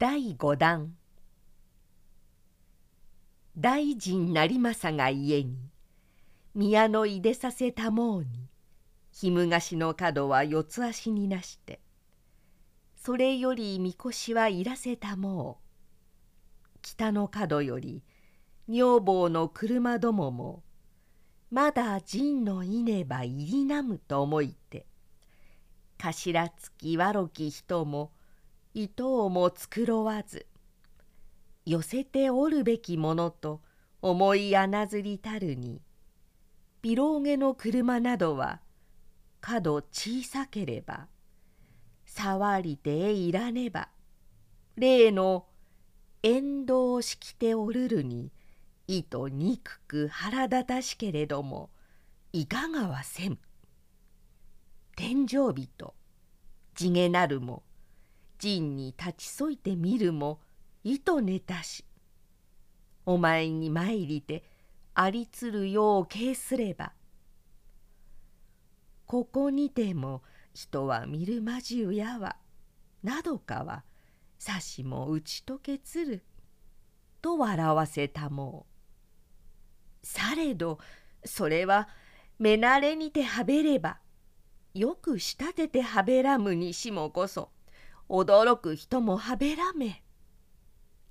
第五弾。大臣成政が家に宮のいでさせたもうにひむがしの角は四つ足になしてそれよりみこしはいらせたもう。北の角より女房の車どももまだ陣のいねば入りなむと思いて頭つきわろき人も糸をも繕わず寄せておるべきものと思い穴ずりたるにビローゲの車などは角小さければ触りていらねば例の縁道してておるるに糸憎く腹立たしけれどもいかがはせん。天井人地毛なるも陣に立ちそいてみるも糸寝たし。お前に参りてありつるよう敬すればここにても人は見るまじうやわなどかはさしも打ち解けつると笑わせたもう。されどそれは目慣れにてはべればよく仕立ててはべらむにしもこそ驚く人もはべらめ。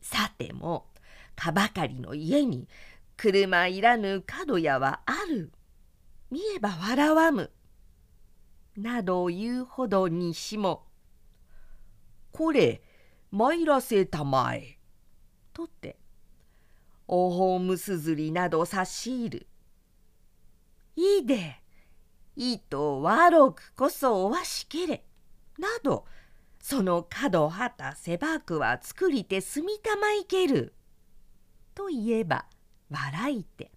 さてもかばかりの家に車いらぬ角屋はある。見えば笑わむ。など言うほどにしも「これ参らせたまえ」とっておほうむすずりなど差し入る。いいでいと悪くこそおわしけれ」などその角はたせばくは作りて住みたまいける。と言えば笑いて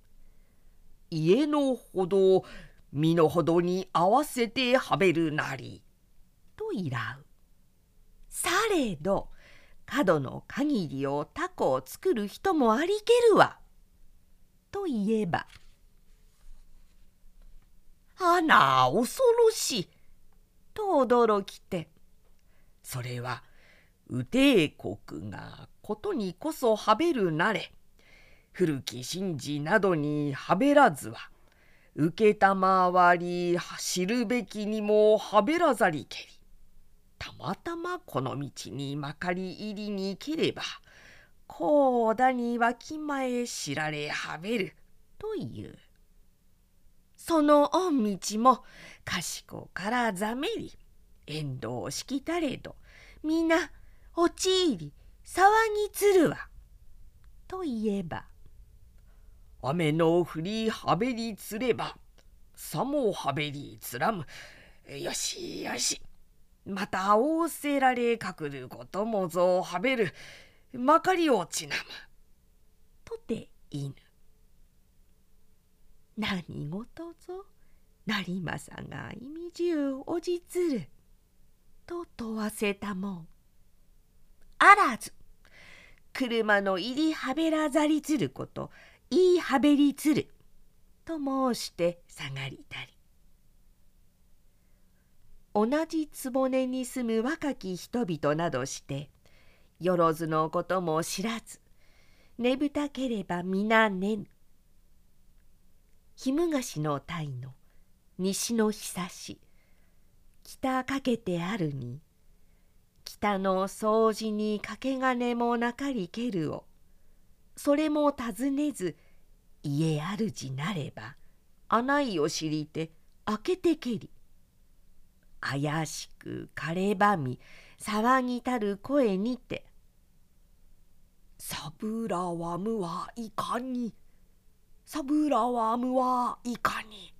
「家のほど身の程に合わせてはべるなり」といらう。されど角の限りをタコを作る人もありけるわ。と言えば「あな恐ろしい」と驚きてそれは右帝国がことにこそはべるなれ。古き神事などにはべらずは承り知るべきにもはべらざりけり。たまたまこの道にまかり入りにければこうだにわきまえ知られはべるという。その御道も賢からざめり。遠藤しきたれど皆陥り騒ぎつるわ」と言えば「雨の降りはべりつればさもはべりつらむ。よしよし。また仰せられかくることもぞはべる。まかりをちなむ」とて犬。何事ぞ。成政が意味中おじつる」と問わせたもん。あらず車の入りはべらざりつることいいはべりつると申して下がりたり同じ局に住む若き人々などしてよろずのことも知らずねぶたければ皆ねぬひむがしの鯛の西のひさし北かけてあるに北の掃除にかけがねもなかりけるをそれも尋ねず家主なれば穴井を知りて開けてけり。怪しく枯ればみ騒ぎたる声にて「サブラワムはいかに」サブラワムはいかに」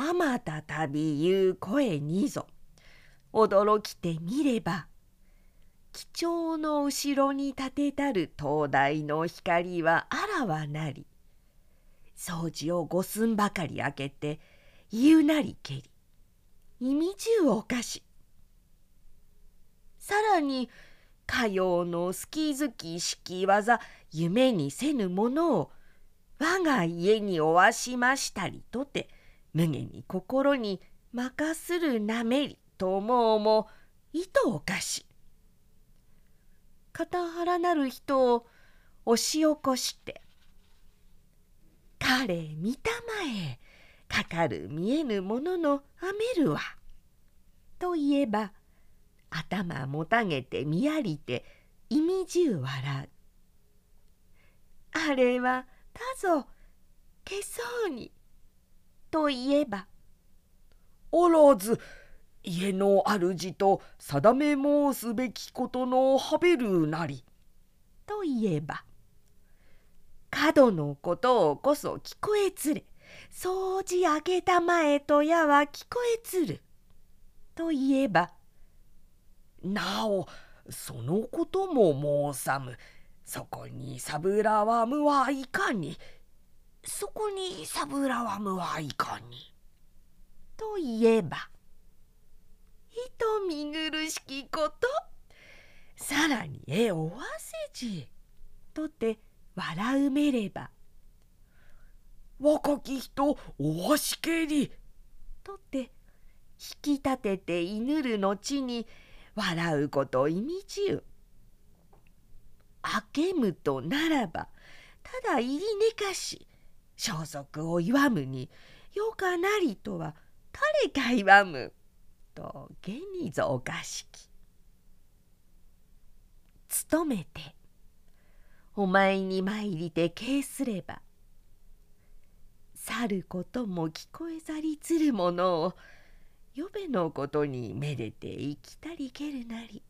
あまたたび言う声にぞ。驚きてみれば貴重の後ろに立てたる灯台の光はあらわなり。掃除を五寸ばかり開けて言うなりけり。意味中おかしさらにかようの好き好き式技夢にせぬものを我が家におわしましたりとて無限に心に任するなめりと思うも糸おかし片腹なる人を押し起こして「彼見たまえかかる見えぬもののあめるわ」と言えば頭もたげて見やりて意味中笑う。あれはたぞけそうにと言えば「おらず家の主と定め申すべきことのはべるなり」と言えば。角のことをこそ聞こえつれ掃除あげたまえとやは聞こえつる。と言えば。なおそのことも申さむ。そこにさぶらわむはいかにそこにさぶらわむはいかに？と言えばひと見苦しきこと。さらに絵をわせじ。とて笑うめれば若き人おわしけり。とて引き立てて犬る後に笑うこと意味中あけむとならばただ入り寝かし。消息を祝むによかなりとは誰か祝むとげにぞおかしき。努めてお前に参りて敬すれば去ることも聞こえざりつるものをよべのことにめでて生きたりけるなり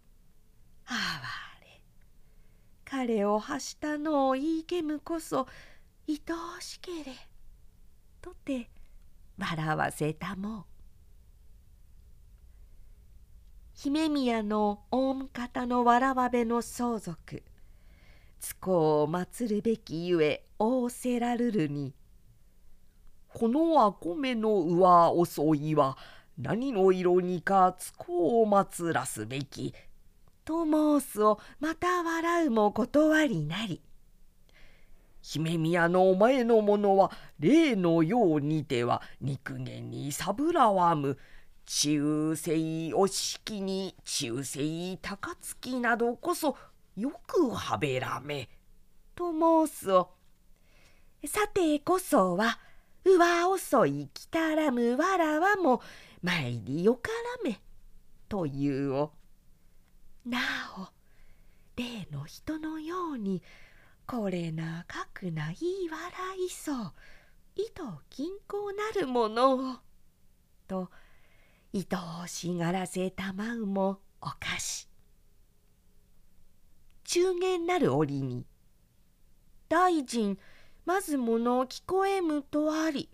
あわれ彼をはしたのを言いけむこそ愛おしけれ。とて笑わせたも。姫宮の大方のわらわべの相続。津子を祀るべきゆえ仰せらるるに「このあこめの上遅いは何の色にか津子を祀らすべき」と申すをまた笑うも断りなり。姫宮のお前のものは例のようにては肉言にさぶらわむ。中世お式に中世高槻などこそよくはべらめ」と申すを。さてこそはうわ遅いきたらむわらわも参りよからめ。というを。なお例の人のようにこれなかくない笑いそう。糸均衡なるものを。と愛おしがらせたまうもおかし。中元なる折に「大臣まずもの聞こえむとあり」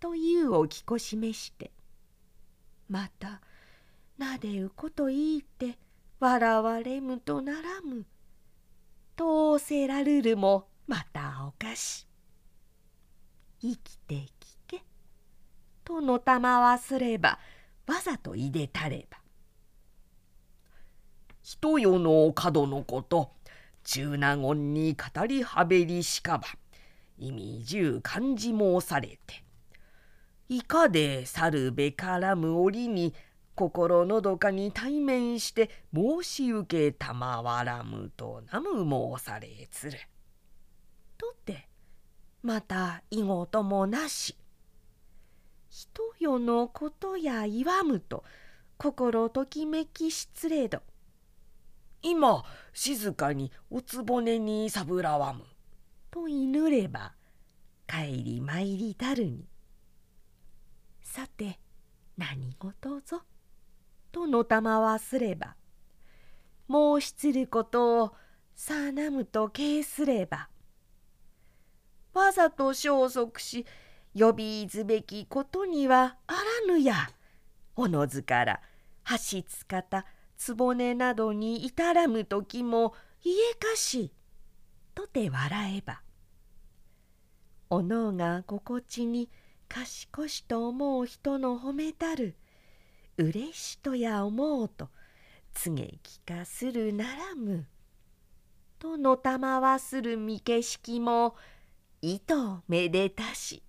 というおきこ示して。またなでうこと言いって笑われむとならむ。と仰せらるるもまたおかし。生きて聞け。とのたまわすればわざといでたれば。人世の角のこと。中納言に語りはべりしかば。意味十漢字申されて。いかで去るべからむ折に心のどかに対面して申し受けたまわらむとなむ申されつる。とってまた囲碁ともなし。人よのことや言わむと心ときめき失礼ど今静かにおつぼねにさぶらわむ」と祈れば帰り参りたるに「さて何事ぞ」とのたまわすれば申しつることをさなむと敬すればわざと消息し呼びずべきことにはあらぬや。おのずから橋つかた局などに至らむ時も家かし」とて笑えばおのが心地に賢しと思う人の褒めたるうれしとや思うと告げ聞かするならむ。とのたまわする見景色もいとめでたし。